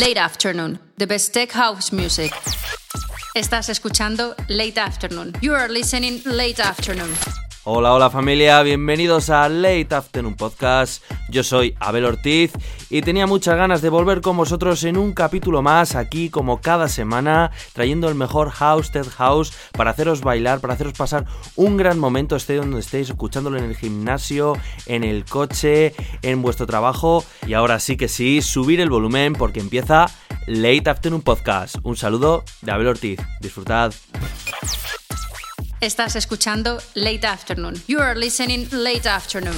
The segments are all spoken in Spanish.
Late Afternoon, the best tech house music. Estás escuchando Late Afternoon. You are listening Late Afternoon. Hola, hola familia, bienvenidos a Late Afternoon Podcast. Yo soy Abel Ortiz y tenía muchas ganas de volver con vosotros en un capítulo más aquí como cada semana, trayendo el mejor house, Ted House, para haceros bailar, para haceros pasar un gran momento, estéis donde estéis, escuchándolo en el gimnasio, en el coche, en vuestro trabajo. Y ahora sí que sí, subir el volumen porque empieza Late Afternoon Podcast. Un saludo de Abel Ortiz. Disfrutad. Estás escuchando Late Afternoon. You are listening Late Afternoon.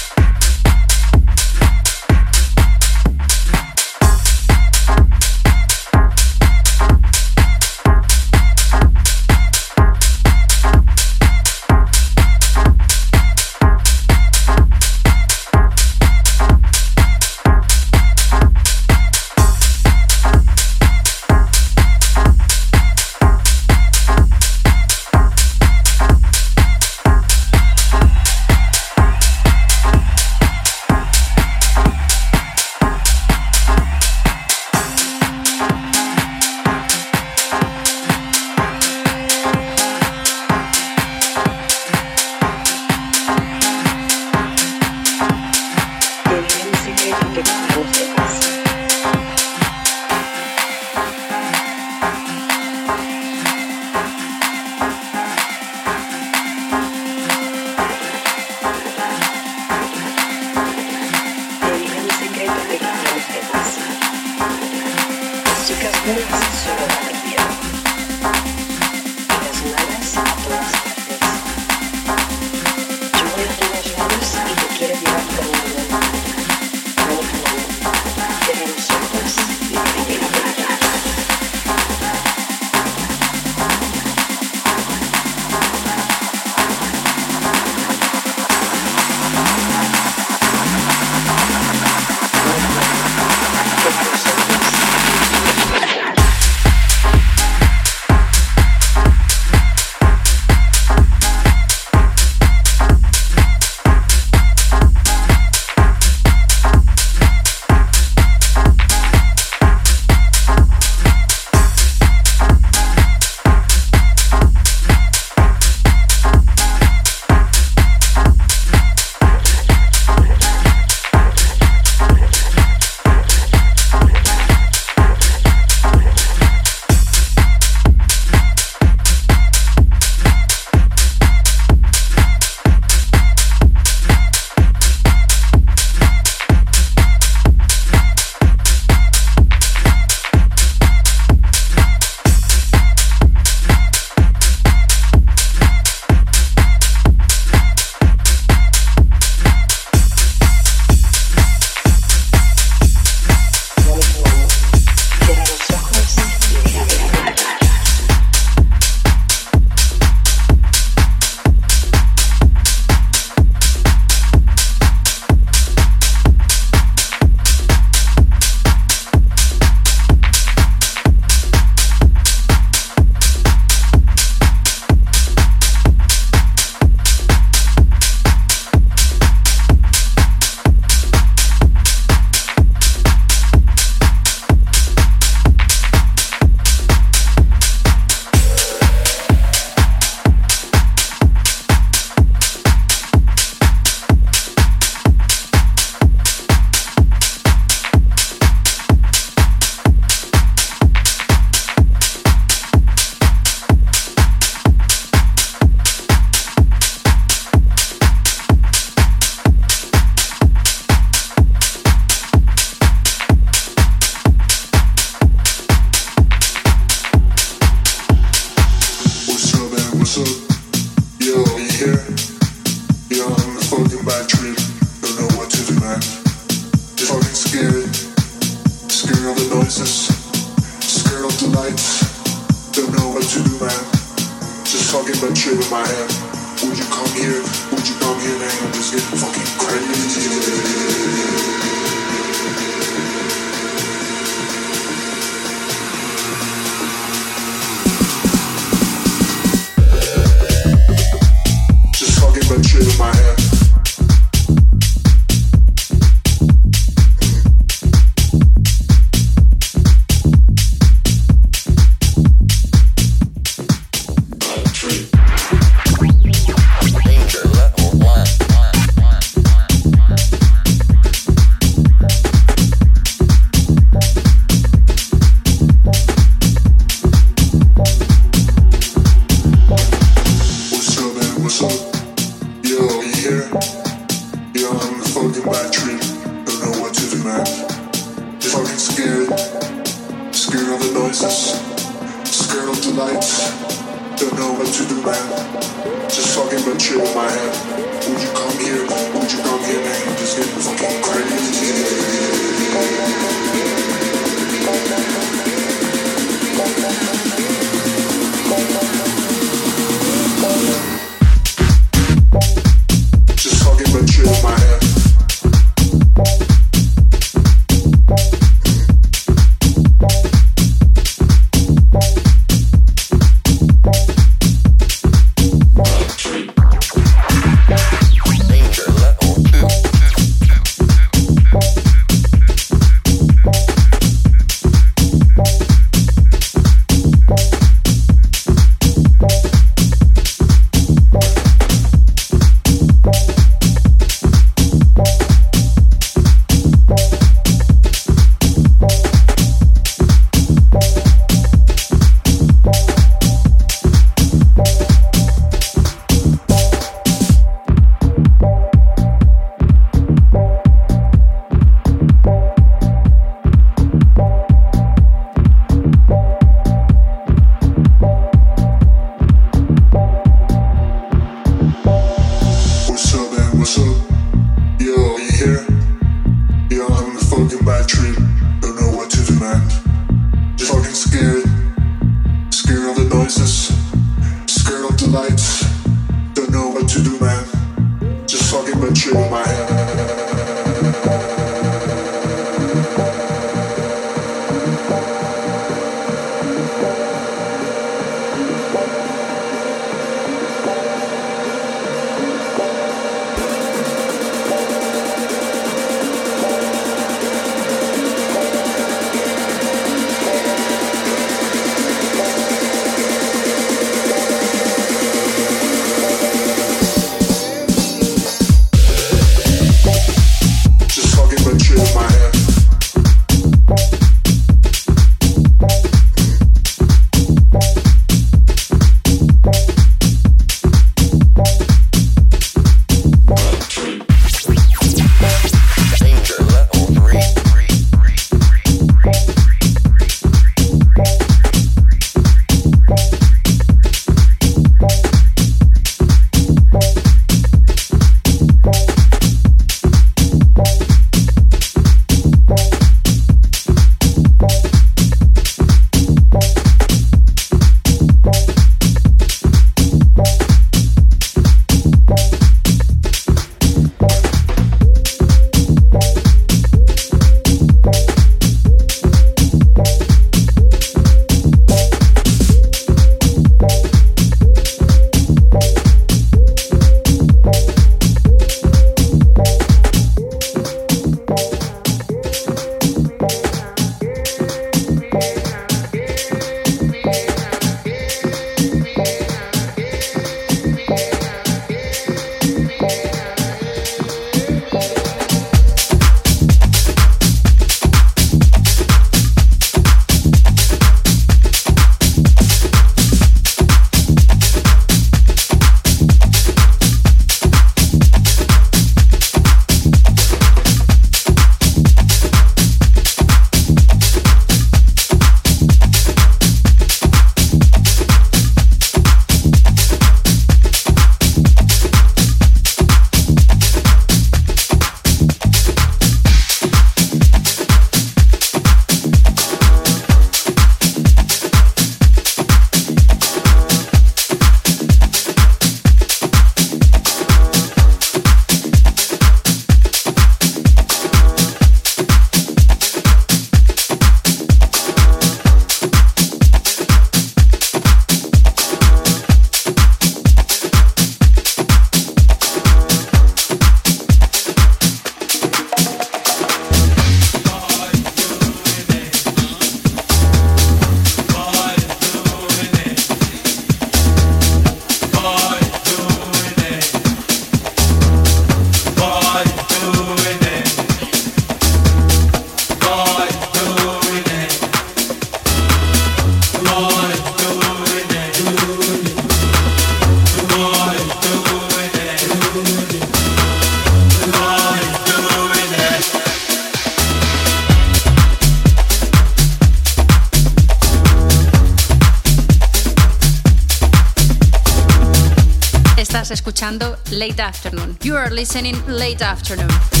Late Afternoon. You are listening Late Afternoon.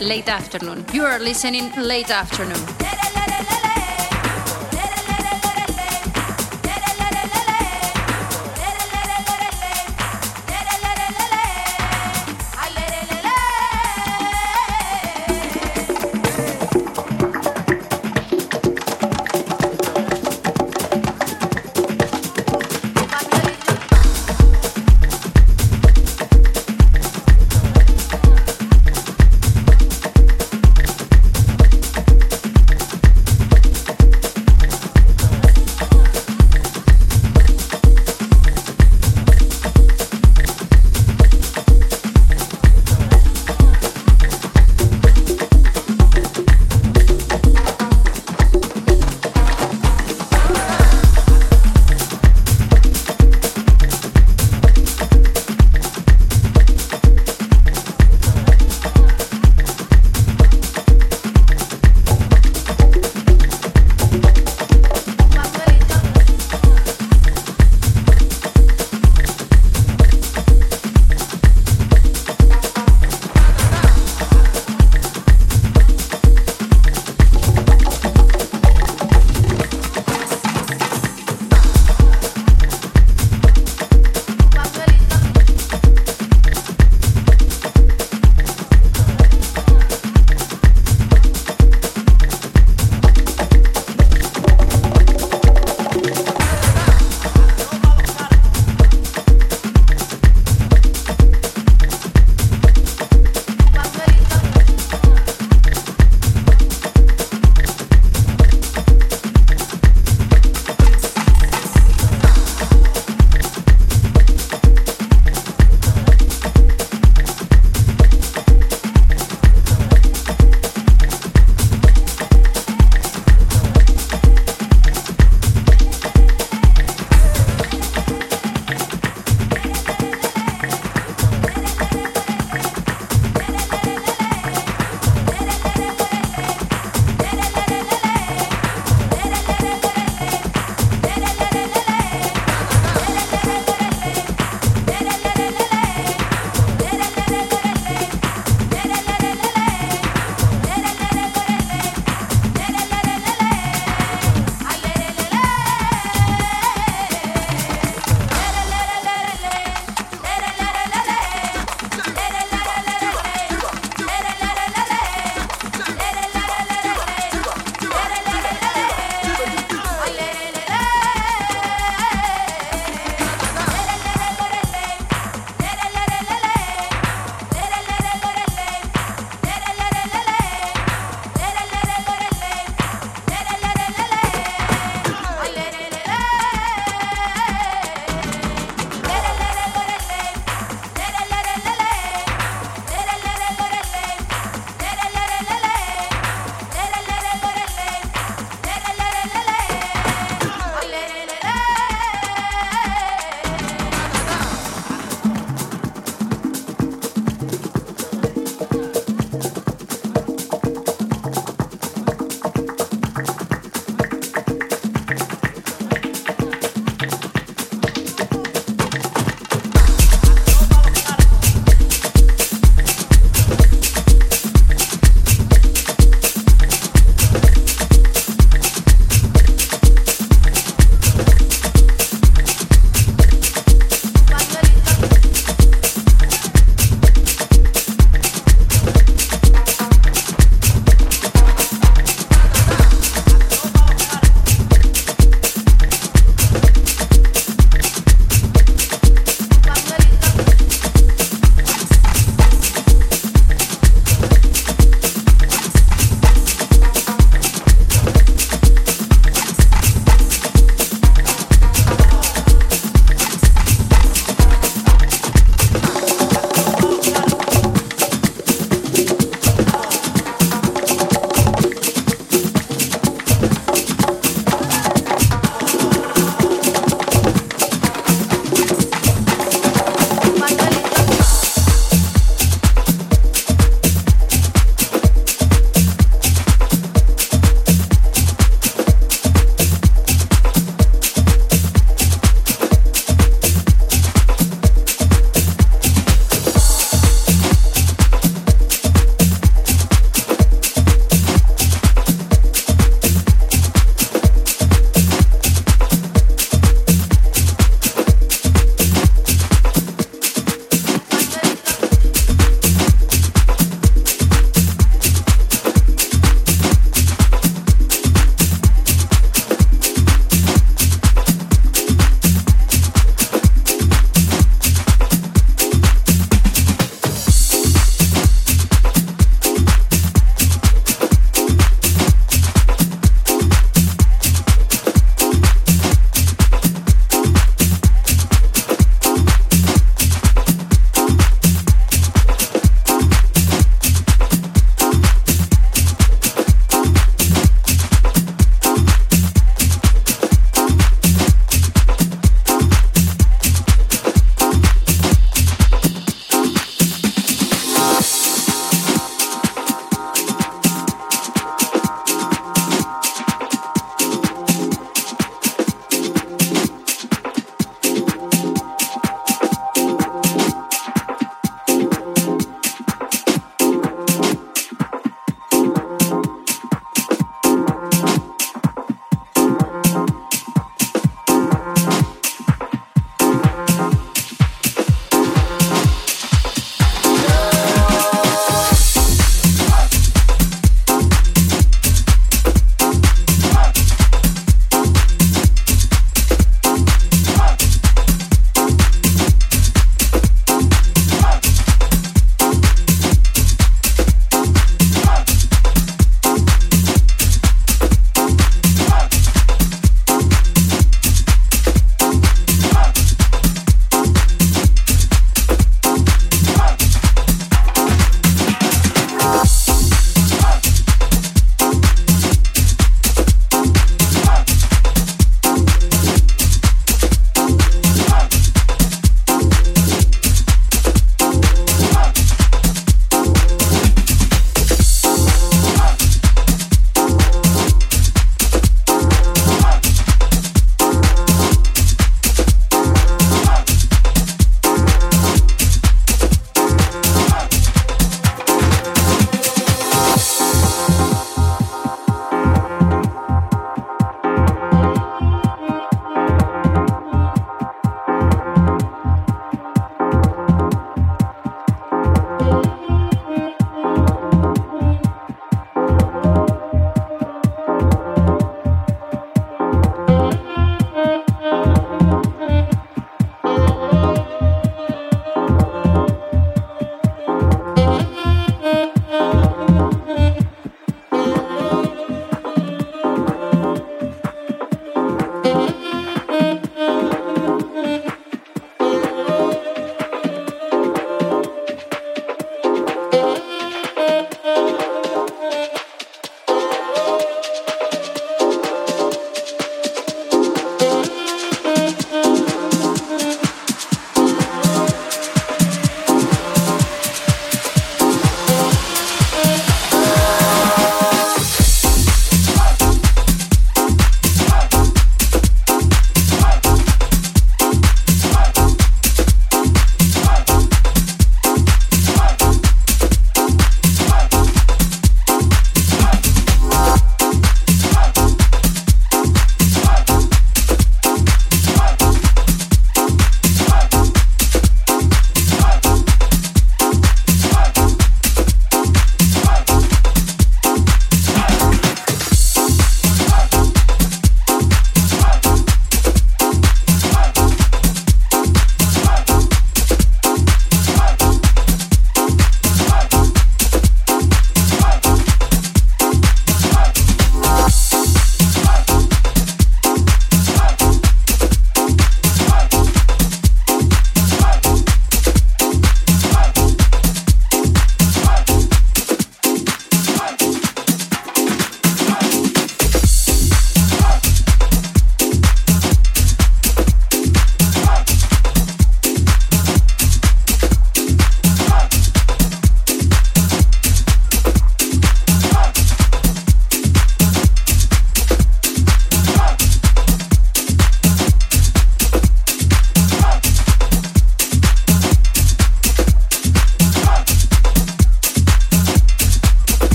Late Afternoon. You are listening Late Afternoon.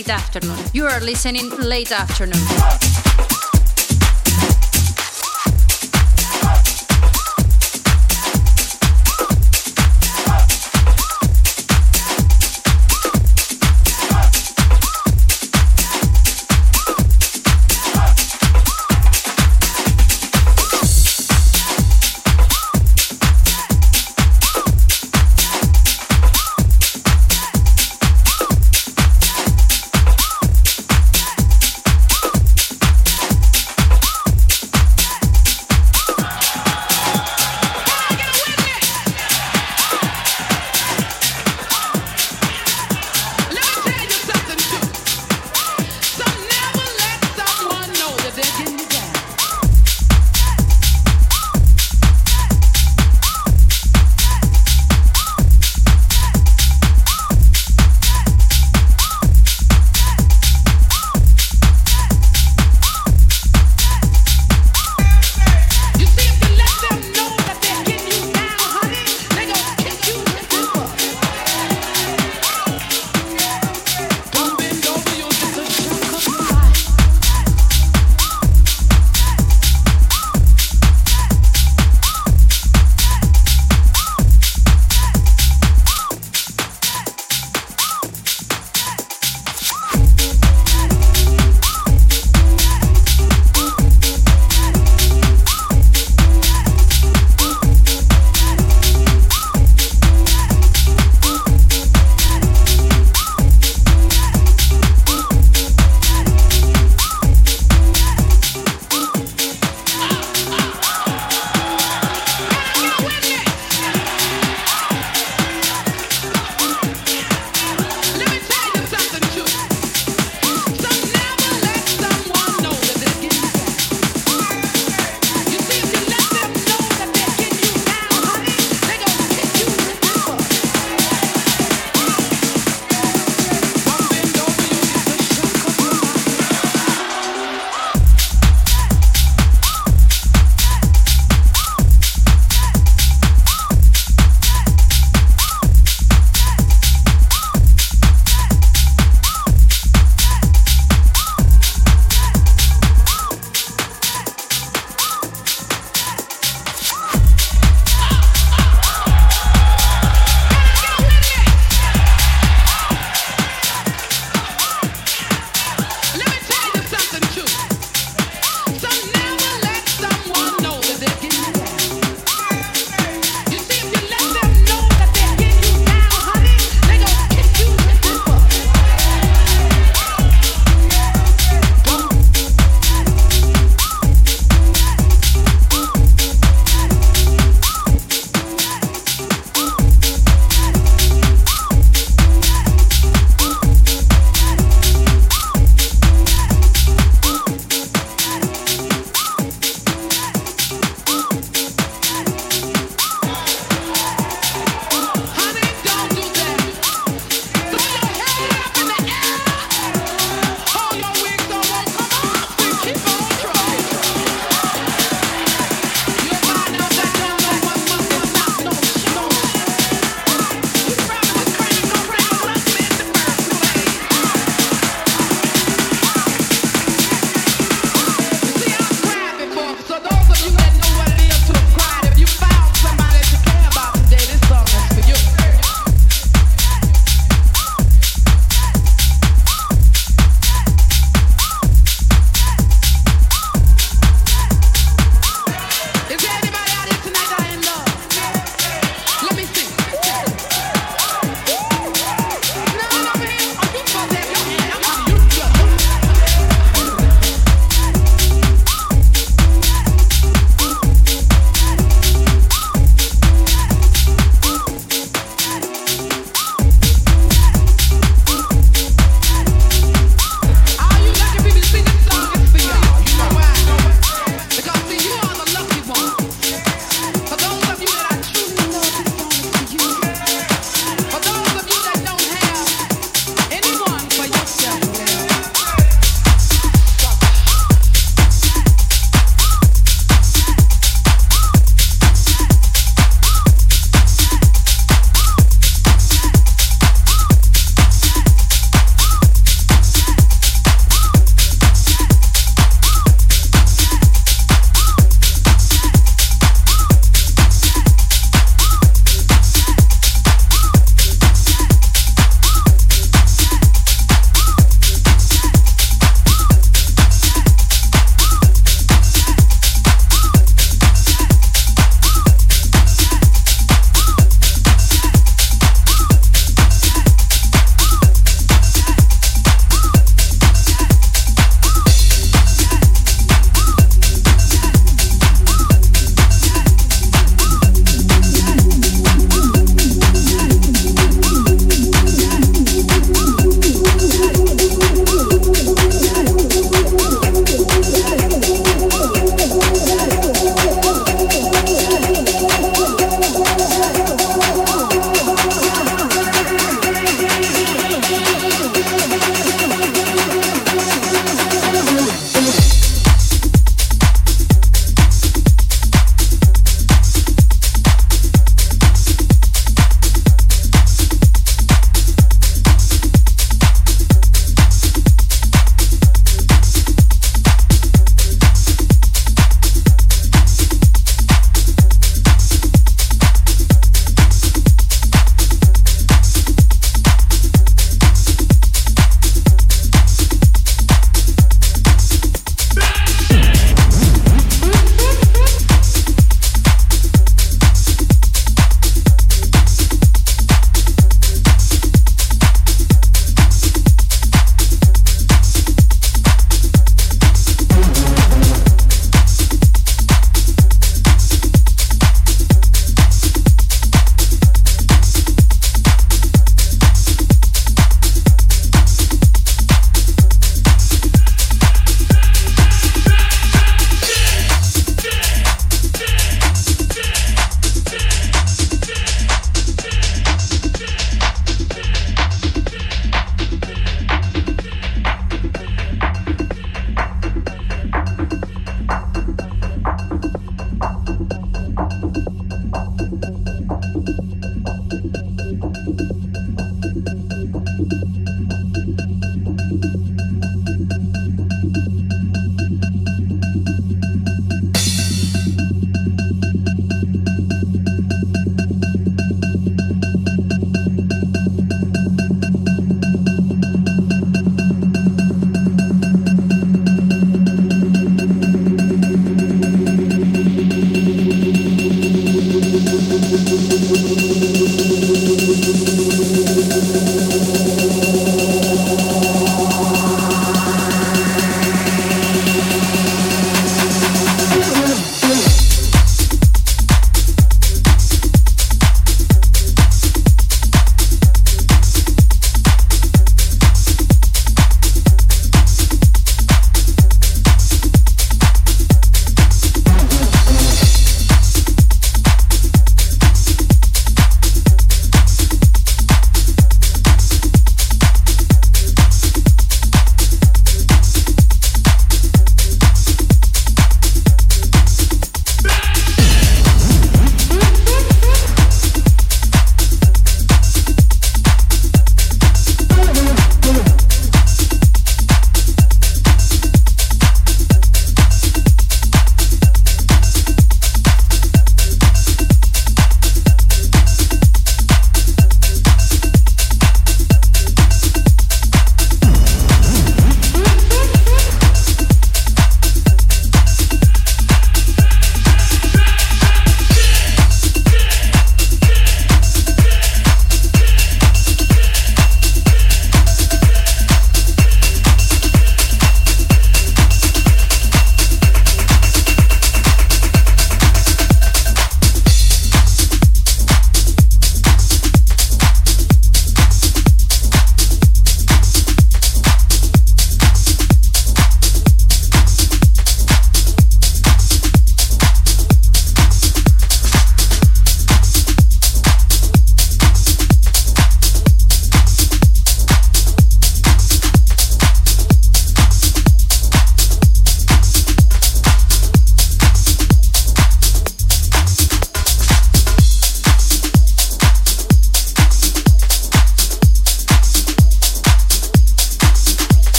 Late Afternoon. You are listening Late Afternoon.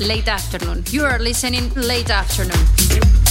Late Afternoon. You are listening Late Afternoon.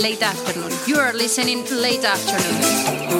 Late Afternoon. You are listening to Late Afternoon.